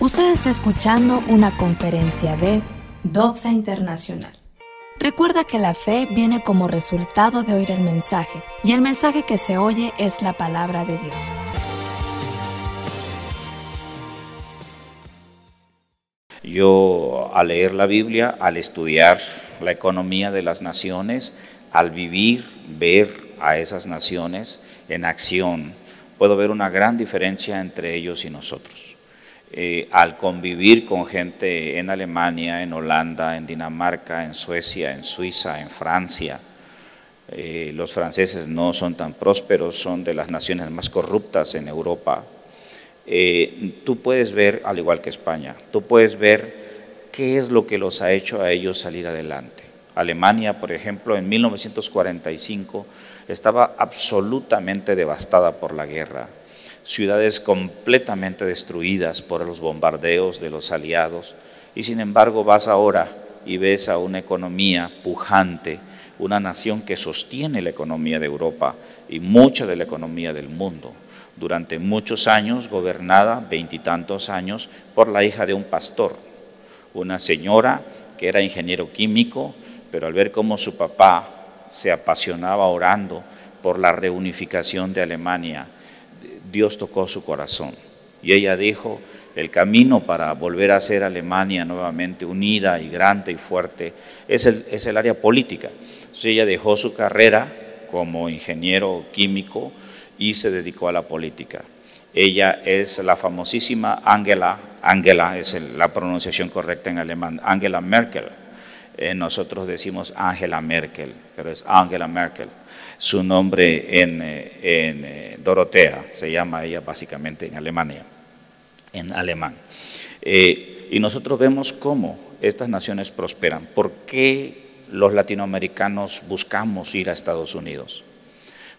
Usted está escuchando una conferencia de Doxa Internacional. Recuerda que la fe viene como resultado de oír el mensaje, y el mensaje que se oye es la palabra de Dios. Yo al leer la Biblia, al estudiar la economía de las naciones, al vivir, ver a esas naciones en acción, puedo ver una gran diferencia entre ellos y nosotros. Eh, al convivir con gente en Alemania, en Holanda, en Dinamarca, en Suecia, en Suiza, en Francia, eh, los franceses no son tan prósperos, son de las naciones más corruptas en Europa. Eh, tú puedes ver, al igual que España, tú puedes ver qué es lo que los ha hecho a ellos salir adelante. Alemania, por ejemplo, en 1945 estaba absolutamente devastada por la guerra ciudades completamente destruidas por los bombardeos de los aliados, y sin embargo vas ahora y ves a una economía pujante, una nación que sostiene la economía de Europa y mucha de la economía del mundo, durante muchos años gobernada, veintitantos años, por la hija de un pastor, una señora que era ingeniero químico, pero al ver cómo su papá se apasionaba orando por la reunificación de Alemania, Dios tocó su corazón. Y ella dijo, el camino para volver a ser Alemania nuevamente unida y grande y fuerte es el, es el área política. Entonces ella dejó su carrera como ingeniero químico y se dedicó a la política. Ella es la famosísima Angela, Angela es la pronunciación correcta en alemán, Angela Merkel. Eh, nosotros decimos Angela Merkel, pero es Angela Merkel su nombre en, eh, eh, Dorotea, se llama ella básicamente en Alemania, en alemán. Eh, y nosotros vemos cómo estas naciones prosperan. ¿Por qué los latinoamericanos buscamos ir a Estados Unidos?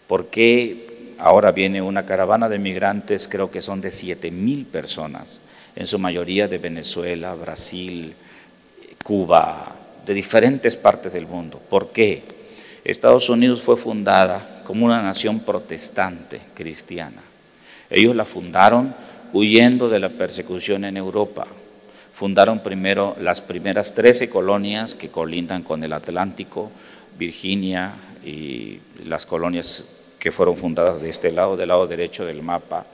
¿Por qué ahora viene una caravana de migrantes, creo que son de 7 mil personas, en su mayoría de Venezuela, Brasil, Cuba, de diferentes partes del mundo? ¿Por qué? Estados Unidos fue fundada como una nación protestante cristiana. Ellos la fundaron huyendo de la persecución en Europa. Fundaron primero las primeras 13 colonias que colindan con el Atlántico, Virginia y las colonias que fueron fundadas de este lado, del lado derecho del mapa,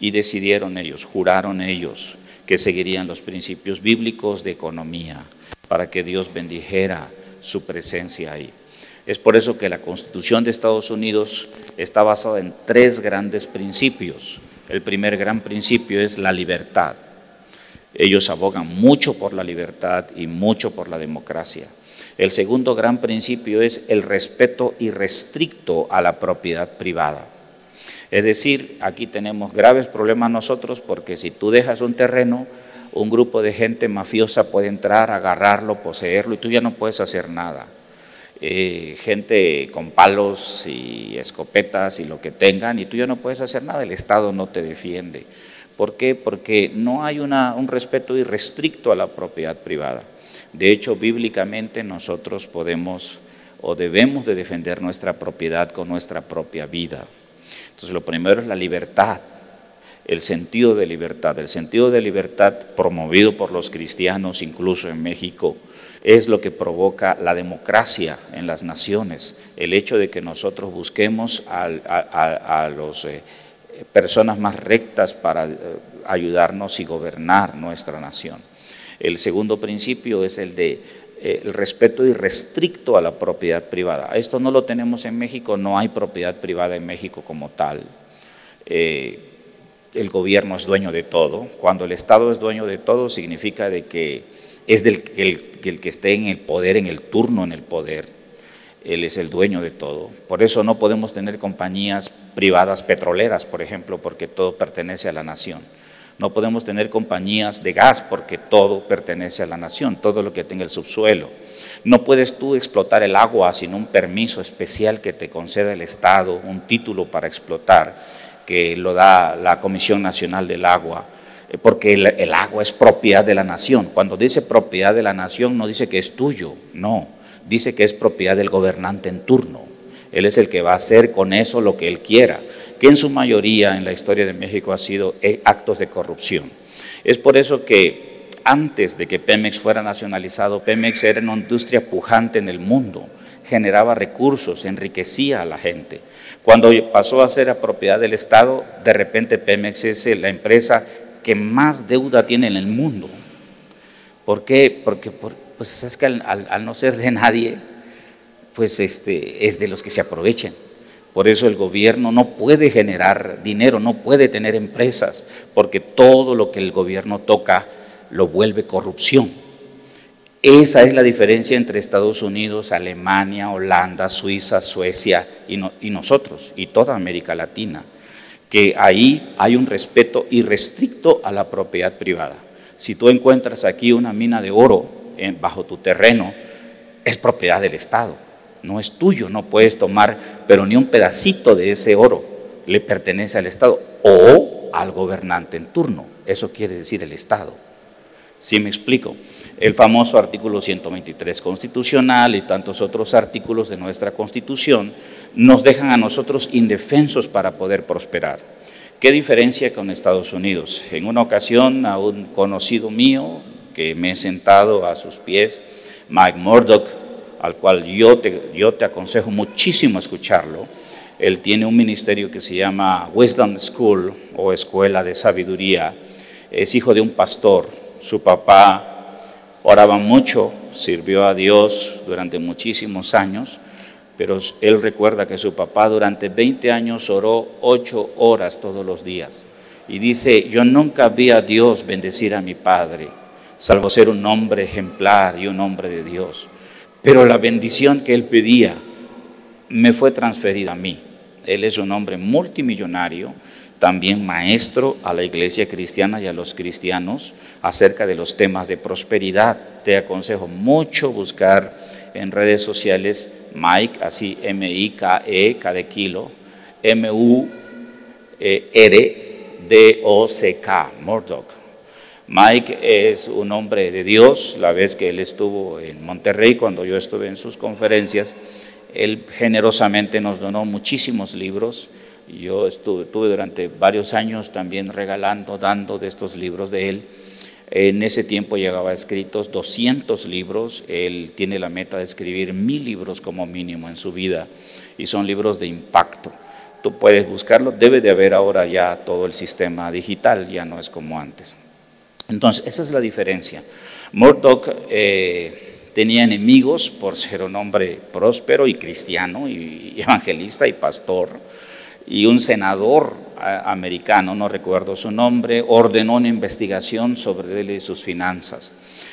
y decidieron ellos, juraron ellos que seguirían los principios bíblicos de economía para que Dios bendijera su presencia ahí. Es por eso que la Constitución de Estados Unidos está basada en tres grandes principios. El primer gran principio es la libertad. Ellos abogan mucho por la libertad y mucho por la democracia. El segundo gran principio es el respeto irrestricto a la propiedad privada. Es decir, aquí tenemos graves problemas nosotros porque si tú dejas un terreno, un grupo de gente mafiosa puede entrar, agarrarlo, poseerlo y tú ya no puedes hacer nada. Eh, gente con palos y escopetas y lo que tengan, y tú ya no puedes hacer nada, el Estado no te defiende. ¿Por qué? Porque no hay un respeto irrestricto a la propiedad privada. De hecho, bíblicamente nosotros podemos o debemos de defender nuestra propiedad con nuestra propia vida. Entonces, lo primero es la libertad, el sentido de libertad. El sentido de libertad promovido por los cristianos, incluso en México, es lo que provoca la democracia en las naciones, el hecho de que nosotros busquemos a, las eh, personas más rectas para eh, ayudarnos y gobernar nuestra nación. El segundo principio es el de eh, el respeto irrestricto a la propiedad privada. Esto no lo tenemos en México, no hay propiedad privada en México como tal. el gobierno es dueño de todo. Cuando el Estado es dueño de todo, significa de que es del el, el que esté en el poder, en el turno en el poder. Él es el dueño de todo. Por eso no podemos tener compañías privadas petroleras, por ejemplo, porque todo pertenece a la nación. No podemos tener compañías de gas porque todo pertenece a la nación, todo lo que tenga el subsuelo. No puedes tú explotar el agua sin un permiso especial que te conceda el Estado, un título para explotar, que lo da la Comisión Nacional del Agua porque el, agua es propiedad de la nación. Cuando dice propiedad de la nación no dice que es tuyo, no, dice que es propiedad del gobernante en turno. Él es el que va a hacer con eso lo que él quiera. que en su mayoría en la historia de México ha sido eh, actos de corrupción. Es por eso que antes de que Pemex fuera nacionalizado, Pemex era una industria pujante en el mundo, generaba recursos, enriquecía a la gente. Cuando pasó a ser propiedad del Estado, de repente Pemex es la empresa que más deuda tiene en el mundo. ¿Por qué? Porque pues es que al, no ser de nadie, pues este, es de los que se aprovechen. Por eso el gobierno no puede generar dinero, no puede tener empresas, porque todo lo que el gobierno toca lo vuelve corrupción. Esa es la diferencia entre Estados Unidos, Alemania, Holanda, Suiza, Suecia y nosotros, y toda América Latina, que ahí hay un respeto irrestricto a la propiedad privada. Si tú encuentras aquí una mina de oro bajo tu terreno, es propiedad del Estado, no es tuyo, no puedes tomar, pero ni un pedacito de ese oro le pertenece al Estado o al gobernante en turno, eso quiere decir el Estado. ¿Sí me explico? El famoso artículo 123 constitucional y tantos otros artículos de nuestra Constitución nos dejan a nosotros indefensos para poder prosperar. ¿Qué diferencia con Estados Unidos? En una ocasión a un conocido mío, que me he sentado a sus pies, Mike Murdoch, al cual yo te, yo te aconsejo muchísimo escucharlo. Él tiene un ministerio que se llama Wisdom School o Escuela de Sabiduría. Es hijo de un pastor. Su papá oraba mucho, sirvió a Dios durante muchísimos años, pero él recuerda que su papá durante 20 años oró ocho horas todos los días. Y dice, yo nunca vi a Dios bendecir a mi padre, salvo ser un hombre ejemplar y un hombre de Dios. Pero la bendición que él pedía me fue transferida a mí. Él es un hombre multimillonario, también maestro a la iglesia cristiana y a los cristianos acerca de los temas de prosperidad. Te aconsejo mucho buscar en redes sociales Mike, así M-I-K-E, K de kilo, M-U-R-D-O-C-K, Murdoch. Mike es un hombre de Dios, la vez que él estuvo en Monterrey, cuando yo estuve en sus conferencias, él generosamente nos donó muchísimos libros yo estuve, durante varios años también regalando, dando de estos libros de él. En ese tiempo llegaba escritos 200 libros, él tiene la meta de escribir mil libros como mínimo en su vida y son libros de impacto. Tú puedes buscarlo, debe de haber ahora ya todo el sistema digital, ya no es como antes. Entonces, esa es la diferencia. Murdoch eh, tenía enemigos por ser un hombre próspero y cristiano y evangelista y pastor y un senador americano, no recuerdo su nombre, ordenó una investigación sobre él y sus finanzas.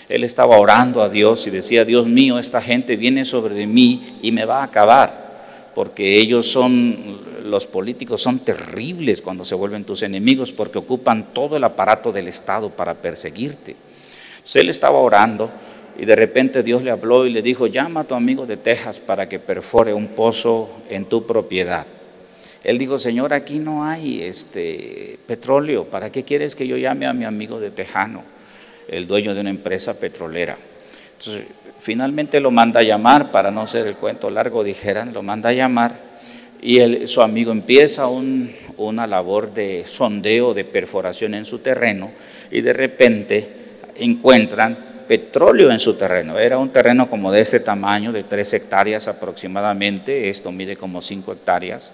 Él estaba orando a Dios y decía, Dios mío, esta gente viene sobre mí y me va a acabar, porque ellos son, los políticos son terribles cuando se vuelven tus enemigos, porque ocupan todo el aparato del Estado para perseguirte. Él estaba orando y de repente Dios le habló y le dijo, llama a tu amigo de Texas para que perfore un pozo en tu propiedad. Él dijo, Señor, aquí no hay este petróleo, ¿para qué quieres que yo llame a mi amigo de Tejano, el dueño de una empresa petrolera? Entonces, finalmente lo manda a llamar, para no ser el cuento largo, dijeran, lo manda a llamar, y su amigo empieza una labor de sondeo, de perforación en su terreno, y de repente encuentran petróleo en su terreno. Era un terreno como de ese tamaño, de tres hectáreas aproximadamente, esto mide como cinco hectáreas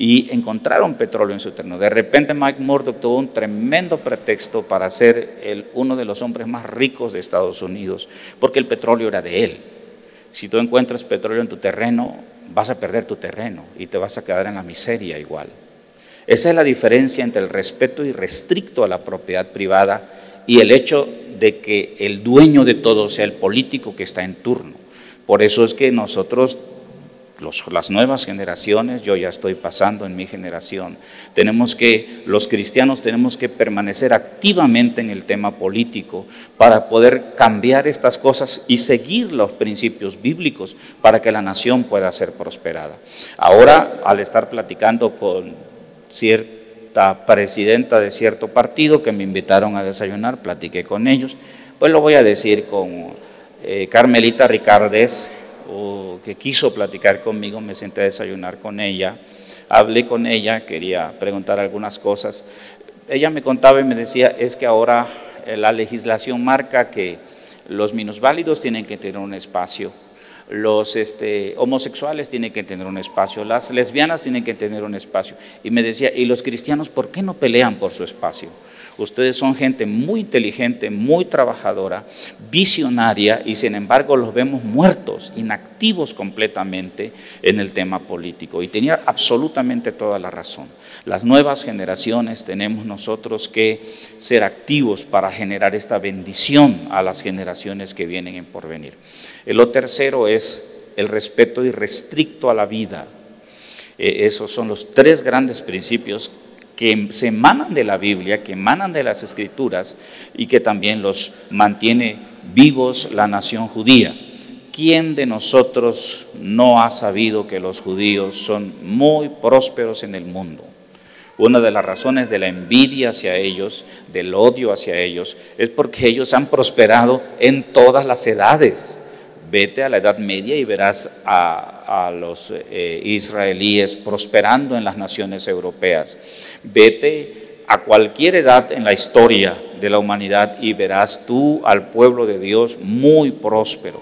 y encontraron petróleo en su terreno. De repente Mike Murdoch tuvo un tremendo pretexto para ser uno de los hombres más ricos de Estados Unidos, porque el petróleo era de él. Si tú encuentras petróleo en tu terreno, vas a perder tu terreno y te vas a quedar en la miseria igual. Esa es la diferencia entre el respeto irrestricto a la propiedad privada y el hecho de que el dueño de todo sea el político que está en turno. Por eso es que nosotros las nuevas generaciones, yo ya estoy pasando en mi generación, tenemos que, los cristianos tenemos que permanecer activamente en el tema político para poder cambiar estas cosas y seguir los principios bíblicos para que la nación pueda ser prosperada. Ahora, al estar platicando con cierta presidenta de cierto partido que me invitaron a desayunar, platiqué con ellos, pues lo voy a decir con eh, Carmelita Ricardes, que quiso platicar conmigo, me senté a desayunar con ella, hablé con ella, quería preguntar algunas cosas. Ella me contaba y me decía, es que ahora eh, la legislación marca que los minusválidos tienen que tener un espacio, los este, homosexuales tienen que tener un espacio, las lesbianas tienen que tener un espacio. Y me decía, ¿y los cristianos por qué no pelean por su espacio? Ustedes son gente muy inteligente, muy trabajadora, visionaria y sin embargo los vemos muertos, inactivos completamente en el tema político. Y tenía absolutamente toda la razón. Las nuevas generaciones tenemos nosotros que ser activos para generar esta bendición a las generaciones que vienen en porvenir. Lo tercero es el respeto irrestricto a la vida. Eh, esos son los tres grandes principios que se emanan de la Biblia, que emanan de las Escrituras y que también los mantiene vivos la nación judía. ¿Quién de nosotros no ha sabido que los judíos son muy prósperos en el mundo? Una de las razones de la envidia hacia ellos, del odio hacia ellos, es porque ellos han prosperado en todas las edades. Vete a la Edad Media y verás a, los eh, israelíes prosperando en las naciones europeas. Vete a cualquier edad en la historia de la humanidad y verás tú al pueblo de Dios muy próspero,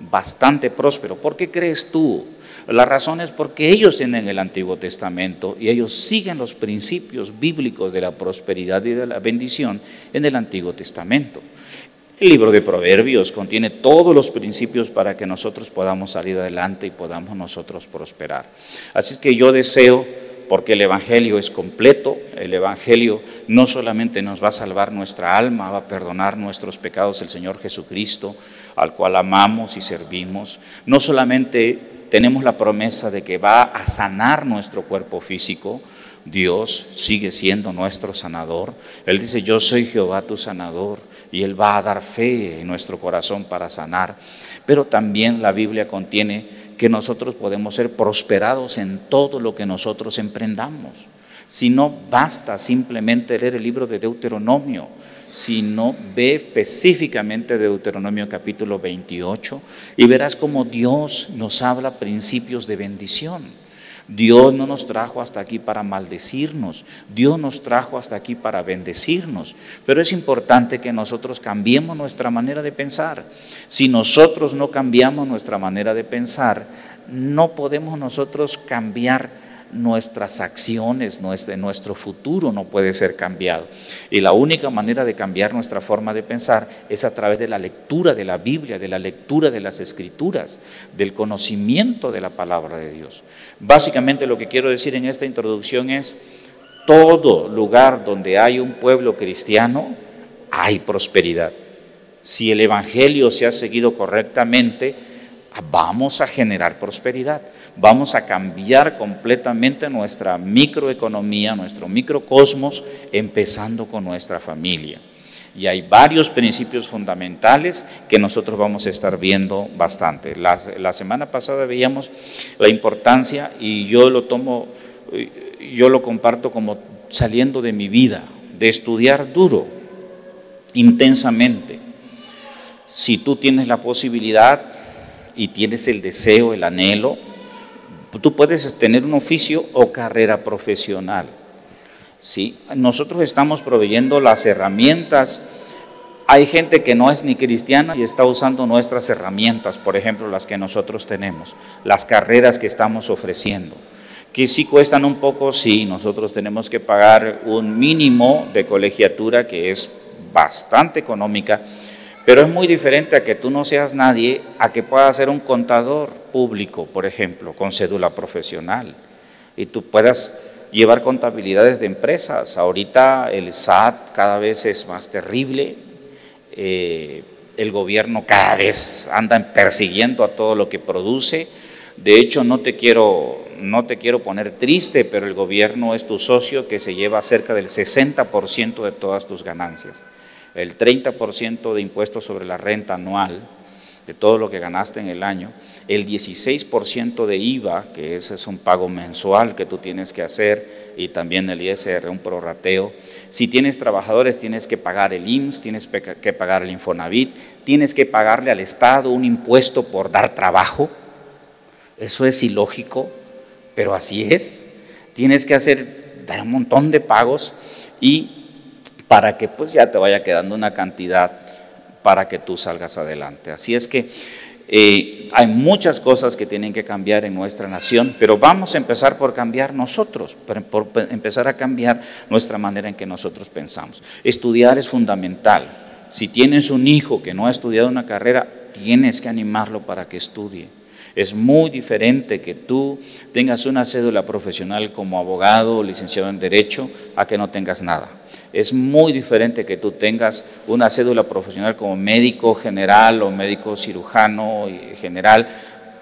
bastante próspero. ¿Por qué crees tú? La razón es porque ellos tienen el Antiguo Testamento y ellos siguen los principios bíblicos de la prosperidad y de la bendición en el Antiguo Testamento. El libro de Proverbios contiene todos los principios para que nosotros podamos salir adelante y podamos nosotros prosperar. Así que yo deseo, porque el Evangelio es completo, el Evangelio no solamente nos va a salvar nuestra alma, va a perdonar nuestros pecados el Señor Jesucristo, al cual amamos y servimos, no solamente tenemos la promesa de que va a sanar nuestro cuerpo físico, Dios sigue siendo nuestro sanador. Él dice, yo soy Jehová tu sanador y Él va a dar fe en nuestro corazón para sanar. Pero también la Biblia contiene que nosotros podemos ser prosperados en todo lo que nosotros emprendamos. Si no basta simplemente leer el libro de Deuteronomio, sino ve específicamente Deuteronomio capítulo 28 y verás cómo Dios nos habla principios de bendición. Dios no nos trajo hasta aquí para maldecirnos, Dios nos trajo hasta aquí para bendecirnos. Pero es importante que nosotros cambiemos nuestra manera de pensar. Si nosotros no cambiamos nuestra manera de pensar, no podemos nosotros cambiar nuestras acciones, nuestro, nuestro futuro no puede ser cambiado. Y la única manera de cambiar nuestra forma de pensar es a través de la lectura de la Biblia, de la lectura de las escrituras, del conocimiento de la palabra de Dios. Básicamente lo que quiero decir en esta introducción es, todo lugar donde hay un pueblo cristiano, hay prosperidad. Si el Evangelio se ha seguido correctamente, vamos a generar prosperidad vamos a cambiar completamente nuestra microeconomía, nuestro microcosmos, empezando con nuestra familia. Y hay varios principios fundamentales que nosotros vamos a estar viendo bastante. La, semana pasada veíamos la importancia y yo lo tomo, yo lo comparto como saliendo de mi vida, de estudiar duro, intensamente. Si tú tienes la posibilidad y tienes el deseo, el anhelo, Tú puedes tener un oficio o carrera profesional. ¿sí? Nosotros estamos proveyendo las herramientas. Hay gente que no es ni cristiana y está usando nuestras herramientas, por ejemplo, las que nosotros tenemos, las carreras que estamos ofreciendo, que sí cuestan un poco, sí, nosotros tenemos que pagar un mínimo de colegiatura que es bastante económica, pero es muy diferente a que tú no seas nadie, a que puedas ser un contador público, por ejemplo, con cédula profesional, y tú puedas llevar contabilidades de empresas. Ahorita el SAT cada vez es más terrible, eh, el gobierno cada vez anda persiguiendo a todo lo que produce. De hecho, no te quiero, no te quiero poner triste, pero el gobierno es tu socio que se lleva cerca del 60% de todas tus ganancias el 30% de impuestos sobre la renta anual de todo lo que ganaste en el año, el 16% de IVA, que ese es un pago mensual que tú tienes que hacer, y también el ISR, un prorrateo. Si tienes trabajadores, tienes que pagar el IMSS, tienes que pagar el Infonavit, tienes que pagarle al Estado un impuesto por dar trabajo. Eso es ilógico, pero así es. tienes que hacer dar un montón de pagos y para que pues ya te vaya quedando una cantidad para que tú salgas adelante. Así es que eh, hay muchas cosas que tienen que cambiar en nuestra nación, pero vamos a empezar por cambiar nosotros, por empezar a cambiar nuestra manera en que nosotros pensamos. Estudiar es fundamental. Si tienes un hijo que no ha estudiado una carrera, tienes que animarlo para que estudie. Es muy diferente que tú tengas una cédula profesional como abogado o licenciado en Derecho a que no tengas nada. Es muy diferente que tú tengas una cédula profesional como médico general o médico cirujano general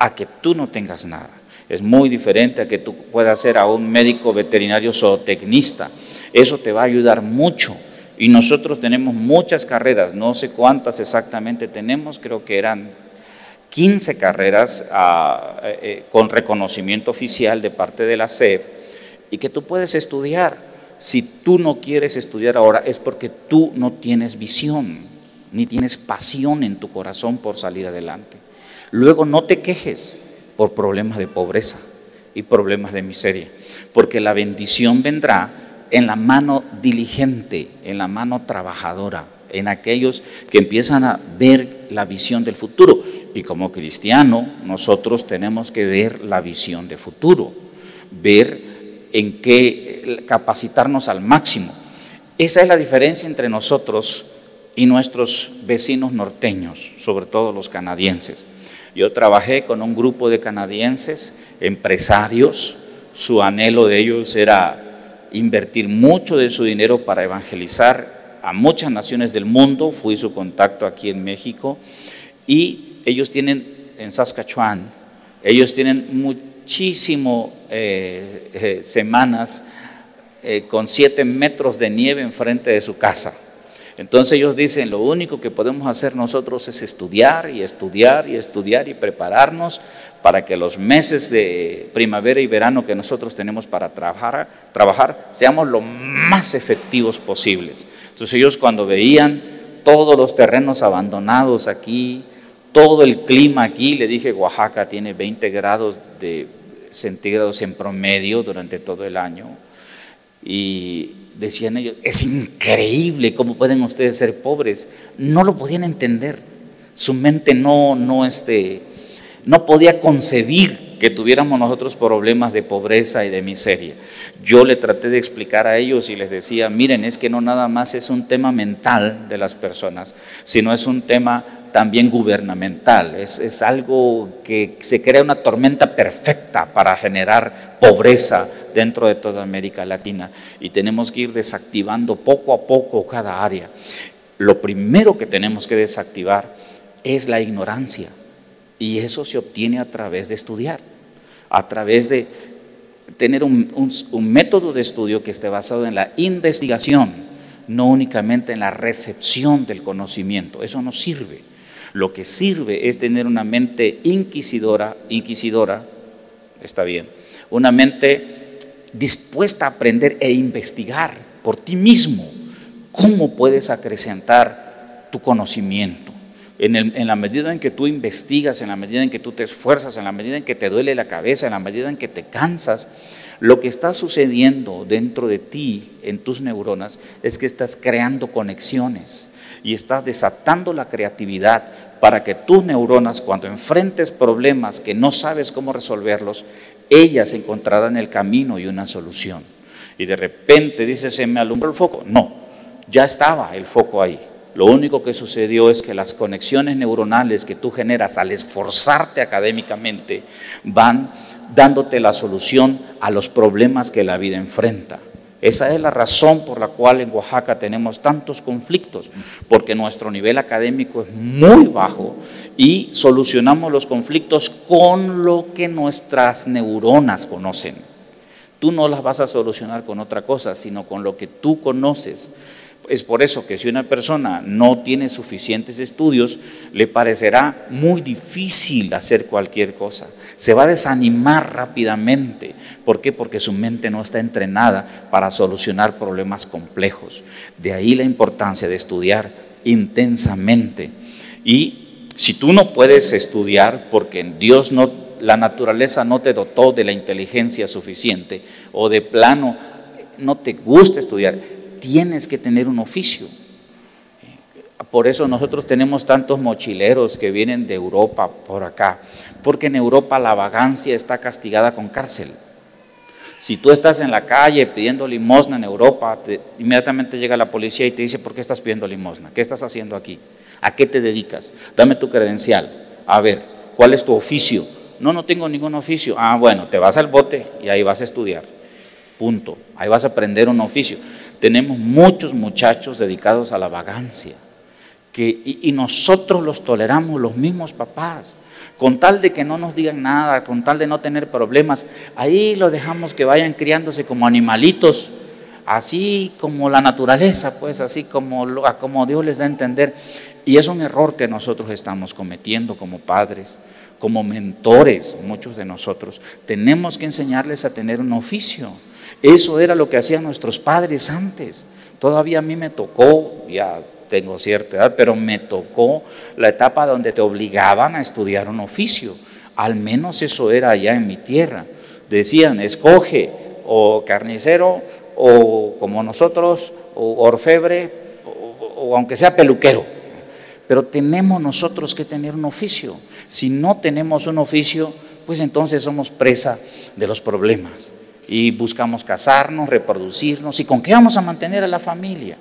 a que tú no tengas nada. Es muy diferente a que tú puedas ser a un médico veterinario zootecnista. Eso te va a ayudar mucho. Y nosotros tenemos muchas carreras, no sé cuántas exactamente tenemos, creo que eran 15 carreras ah, eh, eh, con reconocimiento oficial de parte de la SEP y que tú puedes estudiar. Si tú no quieres estudiar ahora es porque tú no tienes visión, ni tienes pasión en tu corazón por salir adelante. Luego no te quejes por problemas de pobreza y problemas de miseria, porque la bendición vendrá en la mano diligente, en la mano trabajadora, en aquellos que empiezan a ver la visión del futuro. Y como cristiano, nosotros tenemos que ver la visión de futuro, ver en qué capacitarnos al máximo. Esa es la diferencia entre nosotros y nuestros vecinos norteños, sobre todo los canadienses. Yo trabajé con un grupo de canadienses, empresarios, su anhelo de ellos era invertir mucho de su dinero para evangelizar a muchas naciones del mundo, fui su contacto aquí en México, y ellos tienen en Saskatchewan, ellos tienen muchísimo eh, eh, semanas eh, con siete metros de nieve enfrente de su casa. Entonces ellos dicen, lo único que podemos hacer nosotros es estudiar y estudiar y estudiar y prepararnos para que los meses de primavera y verano que nosotros tenemos para trabajar, trabajar seamos lo más efectivos posibles. Entonces ellos cuando veían todos los terrenos abandonados aquí, todo el clima aquí, le dije, Oaxaca tiene 20 grados de centígrados en promedio durante todo el año. Y decían ellos, es increíble cómo pueden ustedes ser pobres. No lo podían entender. Su mente no, no, este, no podía concebir que tuviéramos nosotros problemas de pobreza y de miseria. Yo le traté de explicar a ellos y les decía, miren, es que no nada más es un tema mental de las personas, sino es un tema también gubernamental. Es, algo que se crea una tormenta perfecta para generar pobreza dentro de toda América Latina y tenemos que ir desactivando poco a poco cada área. Lo primero que tenemos que desactivar es la ignorancia y eso se obtiene a través de estudiar, a través de tener un método de estudio que esté basado en la investigación, no únicamente en la recepción del conocimiento. Eso no sirve. Lo que sirve es tener una mente inquisidora, inquisidora, está bien, una mente dispuesta a aprender e investigar por ti mismo cómo puedes acrecentar tu conocimiento. En, la medida en que tú investigas, en la medida en que tú te esfuerzas, en la medida en que te duele la cabeza, en la medida en que te cansas, lo que está sucediendo dentro de ti, en tus neuronas, es que estás creando conexiones y estás desatando la creatividad para que tus neuronas, cuando enfrentes problemas que no sabes cómo resolverlos, ellas encontrarán el camino y una solución. Y de repente dices, se me alumbró el foco. No, ya estaba el foco ahí. Lo único que sucedió es que las conexiones neuronales que tú generas al esforzarte académicamente van dándote la solución a los problemas que la vida enfrenta. Esa es la razón por la cual en Oaxaca tenemos tantos conflictos, porque nuestro nivel académico es muy bajo y solucionamos los conflictos con lo que nuestras neuronas conocen. Tú no las vas a solucionar con otra cosa, sino con lo que tú conoces. Es por eso que si una persona no tiene suficientes estudios, le parecerá muy difícil hacer cualquier cosa. Se va a desanimar rápidamente. ¿Por qué? Porque su mente no está entrenada para solucionar problemas complejos. De ahí la importancia de estudiar intensamente. Y si tú no puedes estudiar porque Dios no la naturaleza no te dotó de la inteligencia suficiente o de plano no te gusta estudiar, tienes que tener un oficio. Por eso nosotros tenemos tantos mochileros que vienen de Europa por acá, porque en Europa la vagancia está castigada con cárcel. Si tú estás en la calle pidiendo limosna en Europa, inmediatamente llega la policía y te dice, ¿por qué estás pidiendo limosna? ¿Qué estás haciendo aquí? ¿A qué te dedicas? Dame tu credencial. A ver, ¿cuál es tu oficio? No, no tengo ningún oficio. Ah, bueno, te vas al bote y ahí vas a estudiar. Punto. Ahí vas a aprender un oficio. Tenemos muchos muchachos dedicados a la vagancia. Que, y nosotros los toleramos, los mismos papás con tal de que no nos digan nada, con tal de no tener problemas, ahí lo dejamos que vayan criándose como animalitos, así como la naturaleza, pues así como, como Dios les da a entender. Y es un error que nosotros estamos cometiendo como padres, como mentores, muchos de nosotros. Tenemos que enseñarles a tener un oficio. Eso era lo que hacían nuestros padres antes. Todavía a mí me tocó, ya tengo cierta edad, pero me tocó la etapa donde te obligaban a estudiar un oficio. Al menos eso era allá en mi tierra. Decían, escoge o carnicero o como nosotros, o orfebre, o, aunque sea peluquero. Pero tenemos nosotros que tener un oficio. Si no tenemos un oficio, pues entonces somos presa de los problemas. Y buscamos casarnos, reproducirnos. ¿Y con qué vamos a mantener a la familia?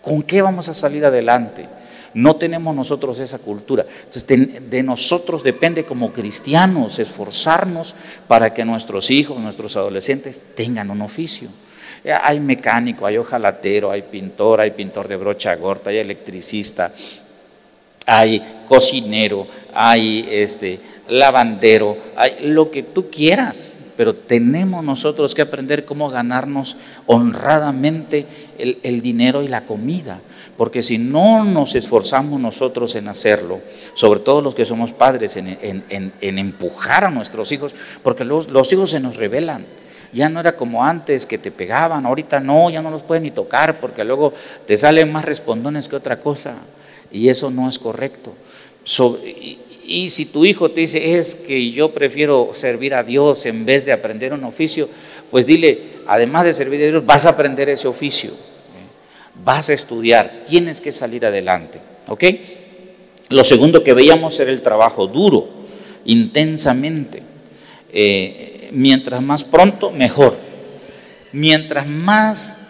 ¿Con qué vamos a salir adelante? No tenemos nosotros esa cultura. Entonces, de, nosotros depende como cristianos esforzarnos para que nuestros hijos, nuestros adolescentes tengan un oficio. Eh, hay mecánico, hay ojalatero, hay pintor, hay pintor de brocha gorda, hay electricista, hay cocinero, hay este, lavandero, hay lo que tú quieras pero tenemos nosotros que aprender cómo ganarnos honradamente el, dinero y la comida, porque si no nos esforzamos nosotros en hacerlo, sobre todo los que somos padres, en, empujar a nuestros hijos, porque los, los hijos se nos rebelan. Ya no era como antes que te pegaban, ahorita no, ya no los pueden ni tocar porque luego te salen más respondones que otra cosa. Y eso no es correcto. Si tu hijo te dice, es que yo prefiero servir a Dios en vez de aprender un oficio, pues dile, además de servir a Dios, vas a aprender ese oficio, vas a estudiar, tienes que salir adelante. ¿Ok? Lo segundo que veíamos era el trabajo duro, intensamente. Eh, mientras más pronto, mejor. Mientras más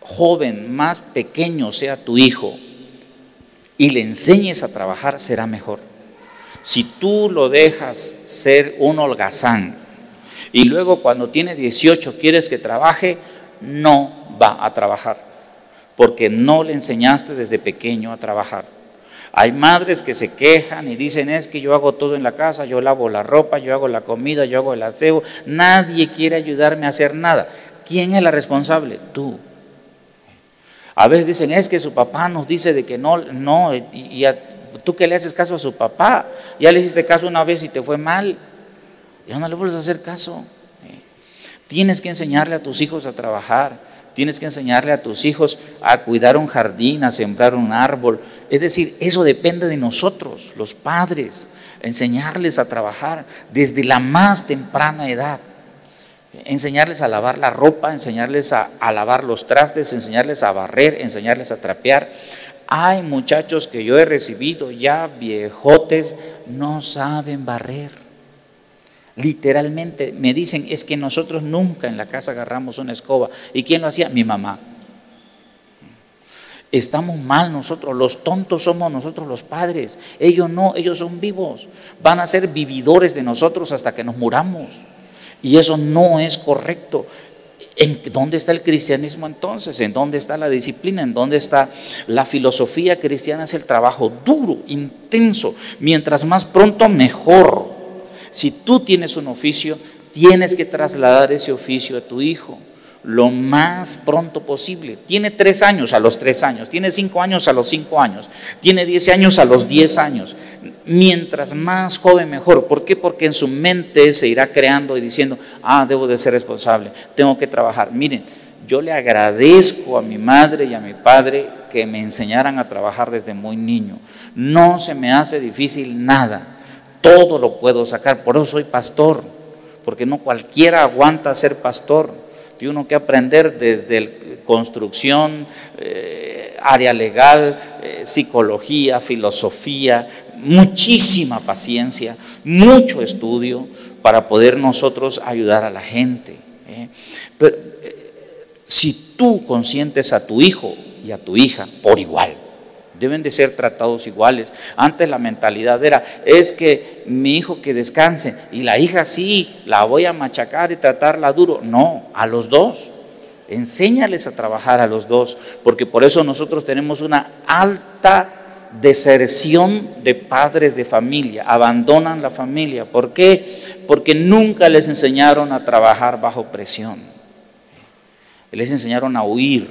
joven, más pequeño sea tu hijo y le enseñes a trabajar, será mejor. Si tú lo dejas ser un holgazán y luego cuando tiene 18 quieres que trabaje, no va a trabajar, porque no le enseñaste desde pequeño a trabajar. Hay madres que se quejan y dicen es que yo hago todo en la casa, yo lavo la ropa, yo hago la comida, yo hago el aseo, nadie quiere ayudarme a hacer nada. ¿Quién es la responsable? Tú. A veces dicen es que su papá nos dice de que no, no, y, y Tú que le haces caso a su papá, ya le hiciste caso una vez y te fue mal, ya no le vuelves a hacer caso. Tienes que enseñarle a tus hijos a trabajar, tienes que enseñarle a tus hijos a cuidar un jardín, a sembrar un árbol. Es decir, eso depende de nosotros, los padres, enseñarles a trabajar desde la más temprana edad. Enseñarles a lavar la ropa, enseñarles a, a lavar los trastes, enseñarles a barrer, enseñarles a trapear, hay muchachos que yo he recibido ya viejotes, no saben barrer. Literalmente me dicen, es que nosotros nunca en la casa agarramos una escoba. ¿Y quién lo hacía? Mi mamá. Estamos mal nosotros, los tontos somos nosotros los padres. Ellos no, ellos son vivos. Van a ser vividores de nosotros hasta que nos muramos. Y eso no es correcto. ¿En dónde está el cristianismo entonces? ¿En dónde está la disciplina? ¿En dónde está la filosofía cristiana? Es el trabajo duro, intenso. Mientras más pronto, mejor. Si tú tienes un oficio, tienes que trasladar ese oficio a tu hijo lo más pronto posible. Tiene tres años a los tres años, tiene cinco años a los cinco años, tiene diez años a los diez años. Mientras más joven, mejor. ¿Por qué? Porque en su mente se irá creando y diciendo, ah, debo de ser responsable, tengo que trabajar. Miren, yo le agradezco a mi madre y a mi padre que me enseñaran a trabajar desde muy niño. No se me hace difícil nada todo lo puedo sacar. Por eso soy pastor, porque no cualquiera aguanta ser pastor. Tiene uno que aprender desde construcción, eh, área legal, eh, psicología, filosofía, muchísima paciencia, mucho estudio para poder nosotros ayudar a la gente. ¿eh? Pero si tú consientes a tu hijo y a tu hija por igual, deben de ser tratados iguales. Antes la mentalidad era, es que mi hijo que descanse y la hija sí, la voy a machacar y tratarla duro. No, a los dos. Enséñales a trabajar a los dos, porque por eso nosotros tenemos una alta deserción de padres de familia, abandonan la familia. ¿Por qué? Porque nunca les enseñaron a trabajar bajo presión. Les enseñaron a huir,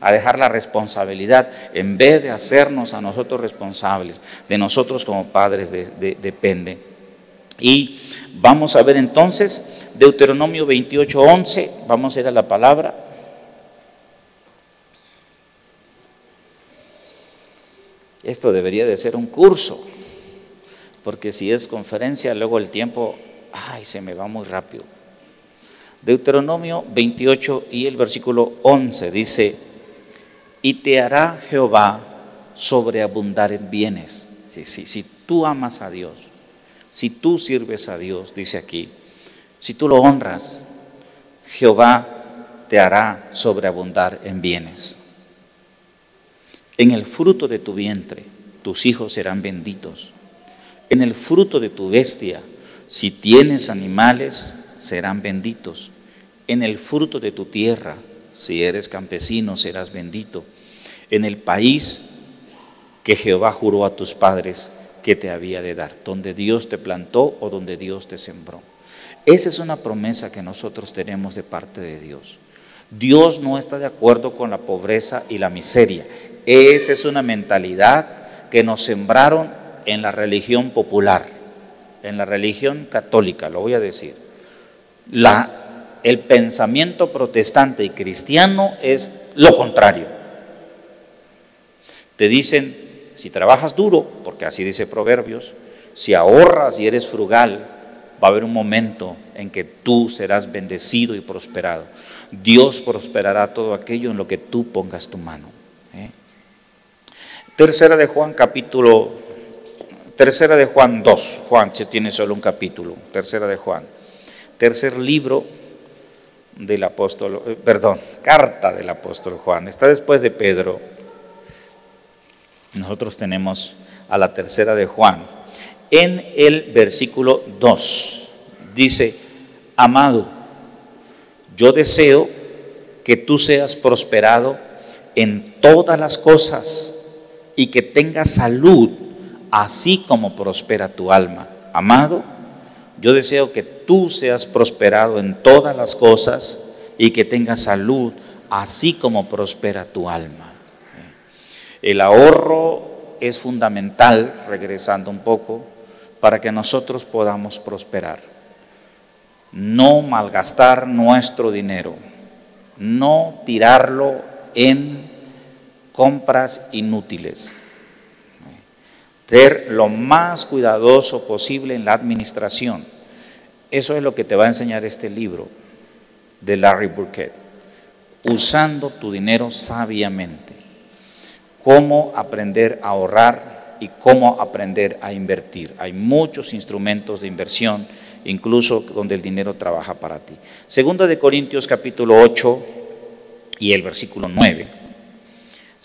a dejar la responsabilidad, en vez de hacernos a nosotros responsables, de nosotros como padres depende. Y vamos a ver entonces Deuteronomio 28, 11, vamos a ir a la palabra. Esto debería de ser un curso, porque si es conferencia, luego el tiempo, ay, se me va muy rápido. Deuteronomio 28 y el versículo 11 dice, y te hará Jehová sobreabundar en bienes. Si, si tú amas a Dios, si tú sirves a Dios, dice aquí, si tú lo honras, Jehová te hará sobreabundar en bienes. En el fruto de tu vientre tus hijos serán benditos. En el fruto de tu bestia, si tienes animales, serán benditos. En el fruto de tu tierra, si eres campesino, serás bendito. En el país que Jehová juró a tus padres que te había de dar, donde Dios te plantó o donde Dios te sembró. Esa es una promesa que nosotros tenemos de parte de Dios. Dios no está de acuerdo con la pobreza y la miseria. Esa es una mentalidad que nos sembraron en la religión popular, en la religión católica, lo voy a decir. El pensamiento protestante y cristiano es lo contrario. Te dicen, si trabajas duro, porque así dice Proverbios, si ahorras y eres frugal, va a haber un momento en que tú serás bendecido y prosperado. Dios prosperará todo aquello en lo que tú pongas tu mano. Tercera de Juan capítulo, tercera de Juan 2, Juan se tiene solo un capítulo, tercera de Juan. Tercer libro del apóstol, eh, perdón, carta del apóstol Juan, está después de Pedro. Nosotros tenemos a la tercera de Juan. En el versículo 2 dice, amado, yo deseo que tú seas prosperado en todas las cosas y que tengas salud, así como prospera tu alma. Amado, yo deseo que tú seas prosperado en todas las cosas y que tengas salud, así como prospera tu alma. El ahorro es fundamental, regresando un poco, para que nosotros podamos prosperar. No malgastar nuestro dinero, no tirarlo en compras inútiles. Ser lo más cuidadoso posible en la administración. Eso es lo que te va a enseñar este libro de Larry Burkett. Usando tu dinero sabiamente. Cómo aprender a ahorrar y cómo aprender a invertir. Hay muchos instrumentos de inversión, incluso donde el dinero trabaja para ti. Segunda de Corintios capítulo 8 y el versículo 9.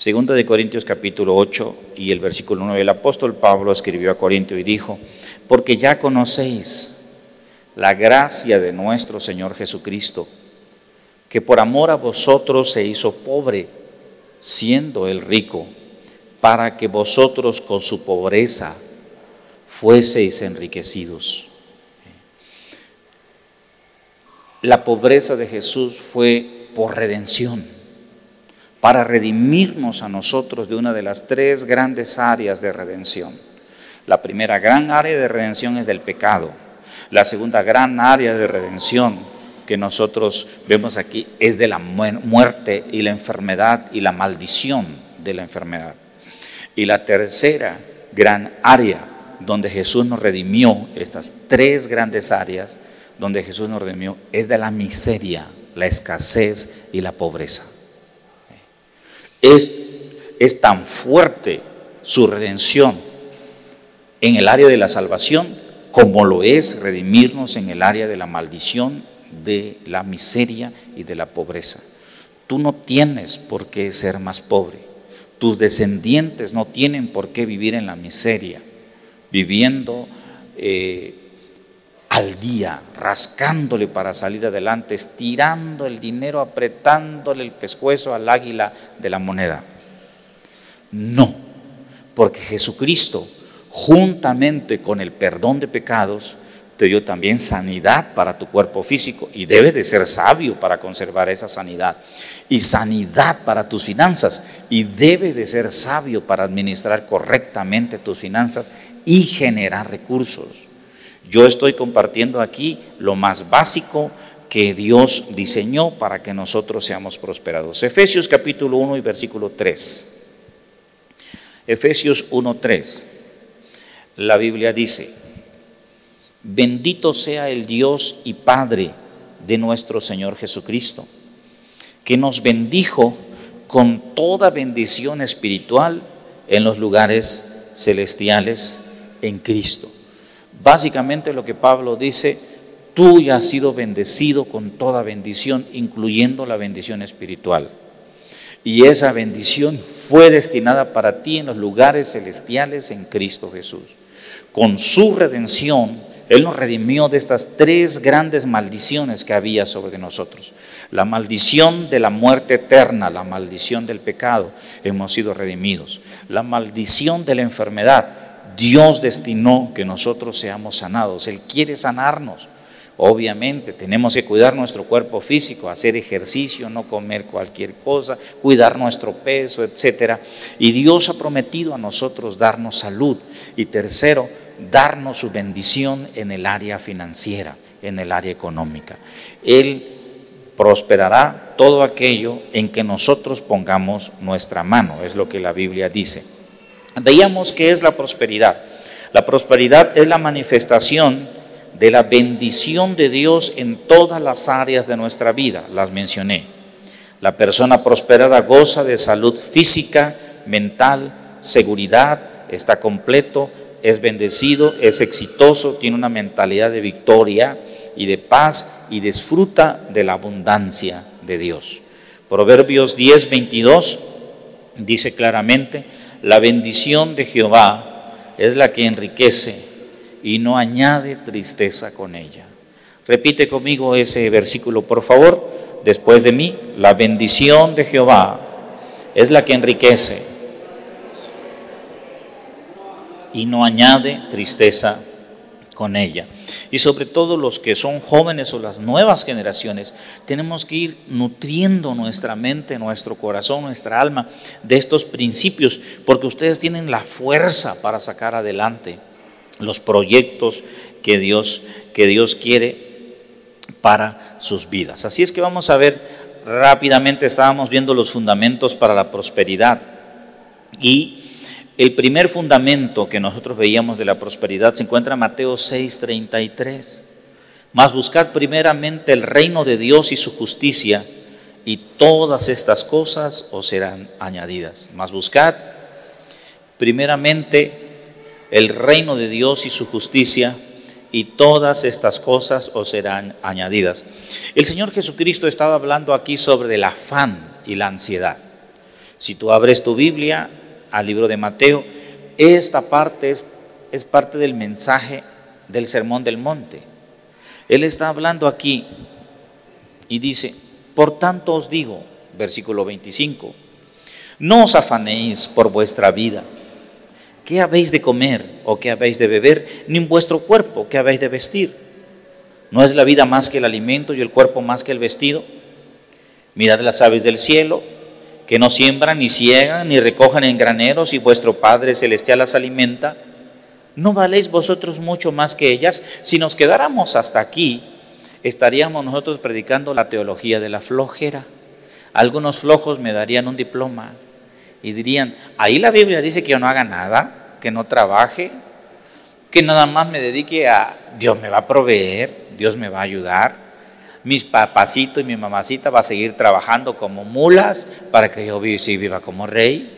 Segunda de Corintios capítulo 8 y el versículo 9, el apóstol Pablo escribió a Corintio y dijo, porque ya conocéis la gracia de nuestro Señor Jesucristo, que por amor a vosotros se hizo pobre, siendo el rico, para que vosotros con su pobreza fueseis enriquecidos. La pobreza de Jesús fue por redención para redimirnos a nosotros de una de las tres grandes áreas de redención. La primera gran área de redención es del pecado. La segunda gran área de redención que nosotros vemos aquí es de la muerte y la enfermedad y la maldición de la enfermedad. Y la tercera gran área donde Jesús nos redimió, estas tres grandes áreas donde Jesús nos redimió, es de la miseria, la escasez y la pobreza. Es, tan fuerte su redención en el área de la salvación como lo es redimirnos en el área de la maldición, de la miseria y de la pobreza. Tú no tienes por qué ser más pobre. Tus descendientes no tienen por qué vivir en la miseria, viviendo eh, al día, rascándole para salir adelante, estirando el dinero, apretándole el pescuezo al águila de la moneda. No, porque Jesucristo, juntamente con el perdón de pecados, te dio también sanidad para tu cuerpo físico y debes de ser sabio para conservar esa sanidad. Y sanidad para tus finanzas y debes de ser sabio para administrar correctamente tus finanzas y generar recursos. Yo estoy compartiendo aquí lo más básico que Dios diseñó para que nosotros seamos prosperados. Efesios capítulo 1 y versículo 3. Efesios 1, 3. La Biblia dice, Bendito sea el Dios y Padre de nuestro Señor Jesucristo, que nos bendijo con toda bendición espiritual en los lugares celestiales en Cristo. Básicamente lo que Pablo dice, tú ya has sido bendecido con toda bendición, incluyendo la bendición espiritual. Y esa bendición fue destinada para ti en los lugares celestiales en Cristo Jesús. Con su redención, él nos redimió de estas tres grandes maldiciones que había sobre nosotros. La maldición de la muerte eterna, la maldición del pecado, hemos sido redimidos. La maldición de la enfermedad, Dios destinó que nosotros seamos sanados. Él quiere sanarnos. Obviamente tenemos que cuidar nuestro cuerpo físico, hacer ejercicio, no comer cualquier cosa, cuidar nuestro peso, etc. Y Dios ha prometido a nosotros darnos salud. Y tercero, darnos su bendición en el área financiera, en el área económica. Él prosperará todo aquello en que nosotros pongamos nuestra mano, es lo que la Biblia dice. Veíamos que es la prosperidad. La prosperidad es la manifestación de la bendición de Dios en todas las áreas de nuestra vida, las mencioné. La persona prosperada goza de salud física, mental, seguridad, está completo, es bendecido, es exitoso, tiene una mentalidad de victoria y de paz y disfruta de la abundancia de Dios. Proverbios 10, 22 dice claramente, la bendición de Jehová es la que enriquece y no añade tristeza con ella. Repite conmigo ese versículo, por favor, después de mí, la bendición de Jehová es la que enriquece y no añade tristeza con ella. Y sobre todo los que son jóvenes o las nuevas generaciones, tenemos que ir nutriendo nuestra mente, nuestro corazón, nuestra alma de estos principios, porque ustedes tienen la fuerza para sacar adelante los proyectos que Dios, que Dios quiere para sus vidas. Así es que vamos a ver rápidamente, estábamos viendo los fundamentos para la prosperidad y el primer fundamento que nosotros veíamos de la prosperidad se encuentra en Mateo 6:33. Mas buscad primeramente el reino de Dios y su justicia, y todas estas cosas os serán añadidas. Mas buscad primeramente el reino de Dios y su justicia, y todas estas cosas os serán añadidas. El Señor Jesucristo estaba hablando aquí sobre el afán y la ansiedad. Si tú abres tu Biblia al libro de Mateo, esta parte es, es parte del mensaje del Sermón del Monte. Él está hablando aquí y dice, por tanto os digo, versículo 25, no os afanéis por vuestra vida, qué habéis de comer o qué habéis de beber, ni en vuestro cuerpo qué habéis de vestir. ¿No es la vida más que el alimento y el cuerpo más que el vestido? Mirad las aves del cielo, que no siembran, ni ciegan, ni recojan en graneros, y vuestro Padre Celestial las alimenta, ¿no valéis vosotros mucho más que ellas? Si nos quedáramos hasta aquí, estaríamos nosotros predicando la teología de la flojera. Algunos flojos me darían un diploma y dirían, ahí la Biblia dice que yo no haga nada, que no trabaje. que nada más me dedique a Dios me va a proveer, Dios me va a ayudar. Mis papacito y mi mamacita va a seguir trabajando como mulas para que yo viva como rey.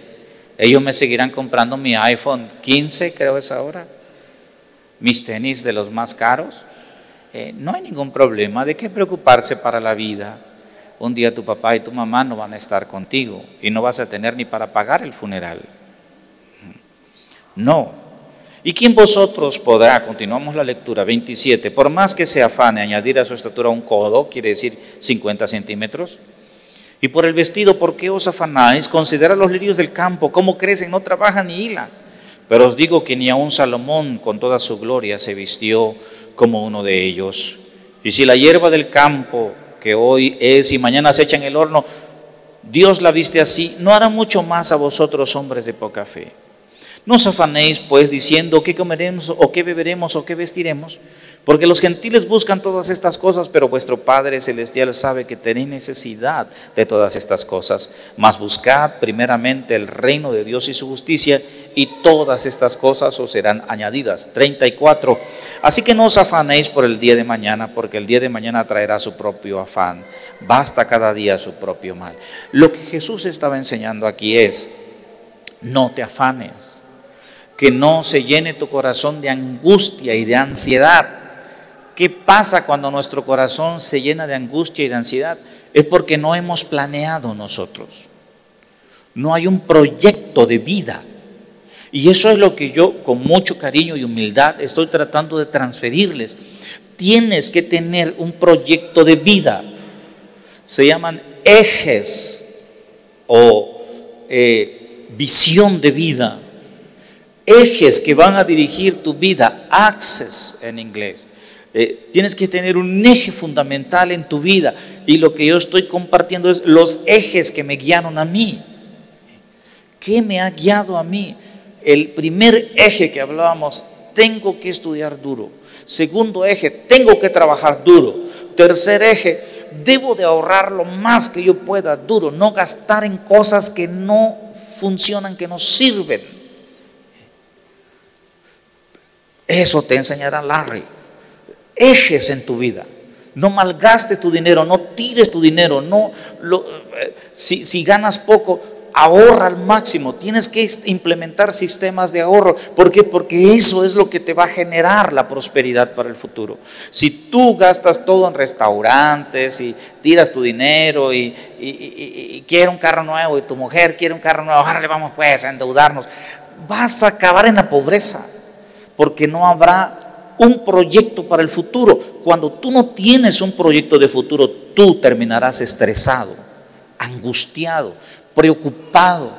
Ellos me seguirán comprando mi iPhone 15, creo es ahora. Mis tenis de los más caros. Eh, no hay ningún problema de qué preocuparse para la vida. Un día tu papá y tu mamá no van a estar contigo y no vas a tener ni para pagar el funeral. No. ¿Y quién vosotros podrá, continuamos la lectura, 27, por más que se afane añadir a su estatura un codo, quiere decir 50 centímetros? Y por el vestido, ¿por qué os afanáis? Considera los lirios del campo, cómo crecen, no trabajan ni hilan. Pero os digo que ni aun Salomón con toda su gloria se vistió como uno de ellos. Y si la hierba del campo, que hoy es y mañana se echa en el horno, Dios la viste así, no hará mucho más a vosotros hombres de poca fe. No os afanéis pues diciendo qué comeremos o qué beberemos o qué vestiremos, porque los gentiles buscan todas estas cosas, pero vuestro Padre Celestial sabe que tenéis necesidad de todas estas cosas. Mas buscad primeramente el reino de Dios y su justicia, y todas estas cosas os serán añadidas. 34. Así que no os afanéis por el día de mañana, porque el día de mañana traerá su propio afán. Basta cada día su propio mal. Lo que Jesús estaba enseñando aquí es, no te afanes, que no se llene tu corazón de angustia y de ansiedad ¿Qué pasa cuando nuestro corazón se llena de angustia y de ansiedad? Es porque no hemos planeado nosotros. No hay un proyecto de vida. Y eso es lo que yo con mucho cariño y humildad estoy tratando de transferirles. Tienes que tener un proyecto de vida. Se llaman ejes o eh, visión de vida. Ejes que van a dirigir tu vida. Access en inglés. Eh, tienes que tener un eje fundamental en tu vida. Y lo que yo estoy compartiendo es los ejes que me guiaron a mí. ¿Qué me ha guiado a mí? El primer eje que hablábamos, tengo que estudiar duro. Segundo eje, tengo que trabajar duro. Tercer eje, debo de ahorrar lo más que yo pueda duro, no gastar en cosas que no funcionan, que no sirven. Eso te enseñará Larry ejes en tu vida. No malgastes tu dinero, no tires tu dinero, no eh, si, si ganas poco, ahorra al máximo. Tienes que implementar sistemas de ahorro. ¿Por qué? Porque eso es lo que te va a generar la prosperidad para el futuro. Si tú gastas todo en restaurantes y tiras tu dinero y, y, quiere un carro nuevo y tu mujer quiere un carro nuevo, ahora le vamos pues a endeudarnos, vas a acabar en la pobreza porque no habrá un proyecto para el futuro. Cuando tú no tienes un proyecto de futuro, tú terminarás estresado, angustiado, preocupado,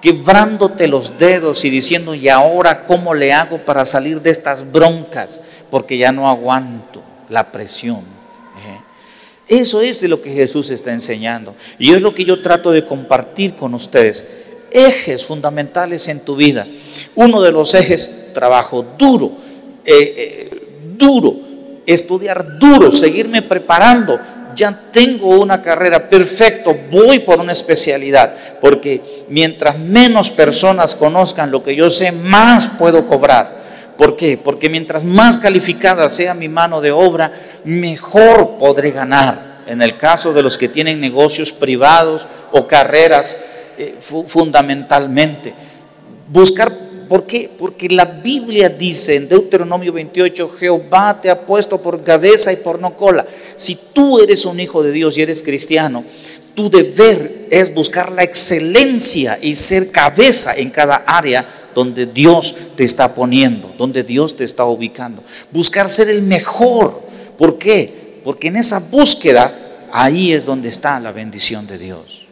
quebrándote los dedos y diciendo, ¿y ahora cómo le hago para salir de estas broncas? Porque ya no aguanto la presión. ¿eh? Eso es de lo que Jesús está enseñando. Y es lo que yo trato de compartir con ustedes. Ejes fundamentales en tu vida. Uno de los ejes, trabajo duro eh, eh, duro, estudiar duro, seguirme preparando. Ya tengo una carrera, perfecto, voy por una especialidad, porque mientras menos personas conozcan lo que yo sé, más puedo cobrar. ¿Por qué? Porque mientras más calificada sea mi mano de obra, mejor podré ganar. En el caso de los que tienen negocios privados o carreras, eh, fundamentalmente. Buscar ¿Por qué? Porque la Biblia dice en Deuteronomio 28, Jehová te ha puesto por cabeza y por no cola. Si tú eres un hijo de Dios y eres cristiano, tu deber es buscar la excelencia y ser cabeza en cada área donde Dios te está poniendo, donde Dios te está ubicando. Buscar ser el mejor. ¿Por qué? Porque en esa búsqueda, ahí es donde está la bendición de Dios.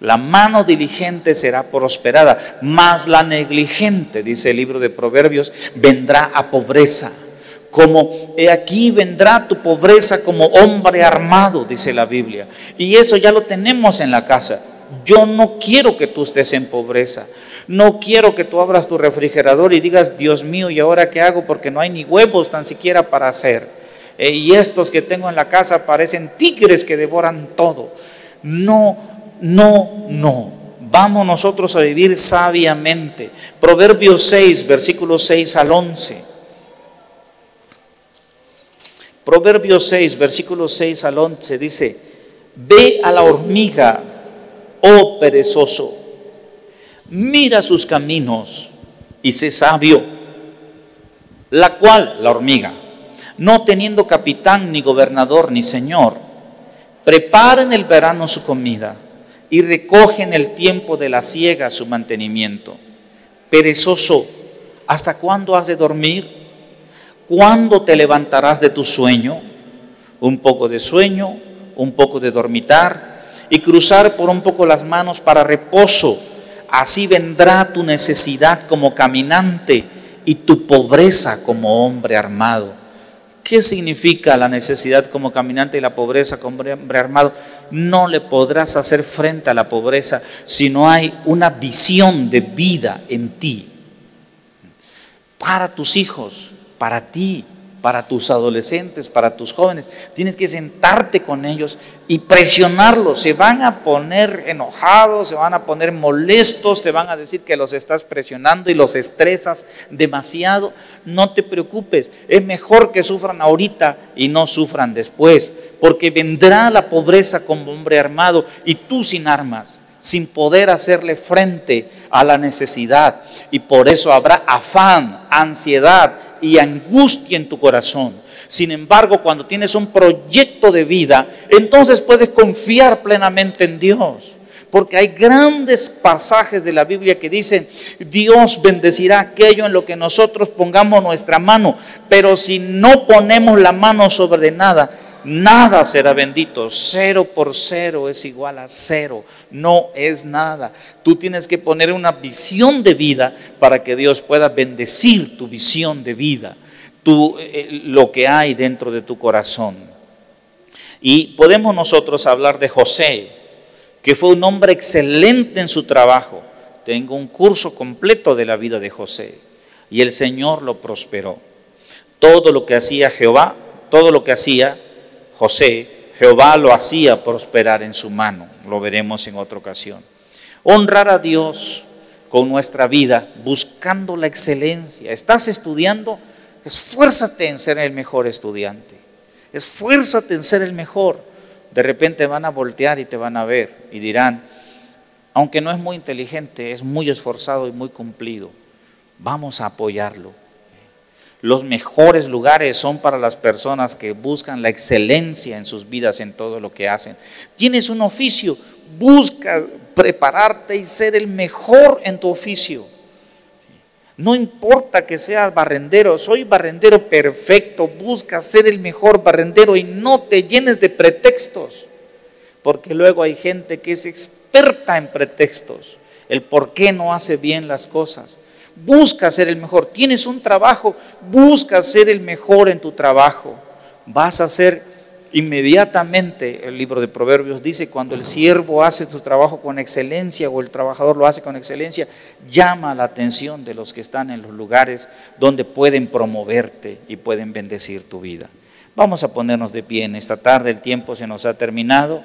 La mano diligente será prosperada, mas la negligente, dice el libro de Proverbios, vendrá a pobreza. Como he aquí vendrá tu pobreza como hombre armado, dice la Biblia. Y eso ya lo tenemos en la casa. Yo no quiero que tú estés en pobreza. No quiero que tú abras tu refrigerador y digas, Dios mío, ¿y ahora qué hago? Porque no hay ni huevos tan siquiera para hacer. Eh, y estos que tengo en la casa parecen tigres que devoran todo. No, no, no. Vamos nosotros a vivir sabiamente. Proverbios 6, versículos 6 al 11. Proverbios 6, versículos 6 al 11 dice, ve a la hormiga, oh perezoso, mira sus caminos y sé sabio, la cual, la hormiga, no teniendo capitán, ni gobernador, ni señor, prepara en el verano su comida y recoge en el tiempo de la siega su mantenimiento. Perezoso, ¿hasta cuándo has de dormir? ¿Cuándo te levantarás de tu sueño? Un poco de sueño, un poco de dormitar y cruzar por un poco las manos para reposo. Así vendrá tu necesidad como caminante y tu pobreza como hombre armado. ¿Qué significa la necesidad como caminante y la pobreza como hombre armado? No le podrás hacer frente a la pobreza si no hay una visión de vida en ti. Para tus hijos, para ti, para tus adolescentes, para tus jóvenes. Tienes que sentarte con ellos y presionarlos. Se van a poner enojados, se van a poner molestos, te van a decir que los estás presionando y los estresas demasiado. No te preocupes, es mejor que sufran ahorita y no sufran después, porque vendrá la pobreza como hombre armado y tú sin armas sin poder hacerle frente a la necesidad. Y por eso habrá afán, ansiedad, y angustia en tu corazón. Sin embargo, cuando tienes un proyecto de vida, entonces puedes confiar plenamente en Dios. Porque hay grandes pasajes de la Biblia que dicen, Dios bendecirá aquello en lo que nosotros pongamos nuestra mano, pero si no ponemos la mano sobre nada, nada será bendito. Cero por cero es igual a cero. No es nada. Tú tienes que poner una visión de vida para que Dios pueda bendecir tu visión de vida, tu, eh, lo que hay dentro de tu corazón. Y podemos nosotros hablar de José, que fue un hombre excelente en su trabajo. Tengo un curso completo de la vida de José. Y el Señor lo prosperó. Todo lo que hacía Jehová, todo lo que hacía José, Jehová lo hacía prosperar en su mano. Lo veremos en otra ocasión. Honrar a Dios con nuestra vida, buscando la excelencia. ¿Estás estudiando? Esfuérzate en ser el mejor estudiante. Esfuérzate en ser el mejor. De repente van a voltear y te van a ver y dirán, aunque no es muy inteligente, es muy esforzado y muy cumplido. Vamos a apoyarlo. Los mejores lugares son para las personas que buscan la excelencia en sus vidas, en todo lo que hacen. Tienes un oficio, busca prepararte y ser el mejor en tu oficio. No importa que seas barrendero, soy barrendero perfecto, busca ser el mejor barrendero y no te llenes de pretextos, porque luego hay gente que es experta en pretextos, el por qué no hace bien las cosas. Busca ser el mejor. Tienes un trabajo, busca ser el mejor en tu trabajo. Vas a ser inmediatamente, el libro de Proverbios dice, cuando el siervo hace su trabajo con excelencia o el trabajador lo hace con excelencia, llama la atención de los que están en los lugares donde pueden promoverte y pueden bendecir tu vida. Vamos a ponernos de pie en esta tarde, el tiempo se nos ha terminado.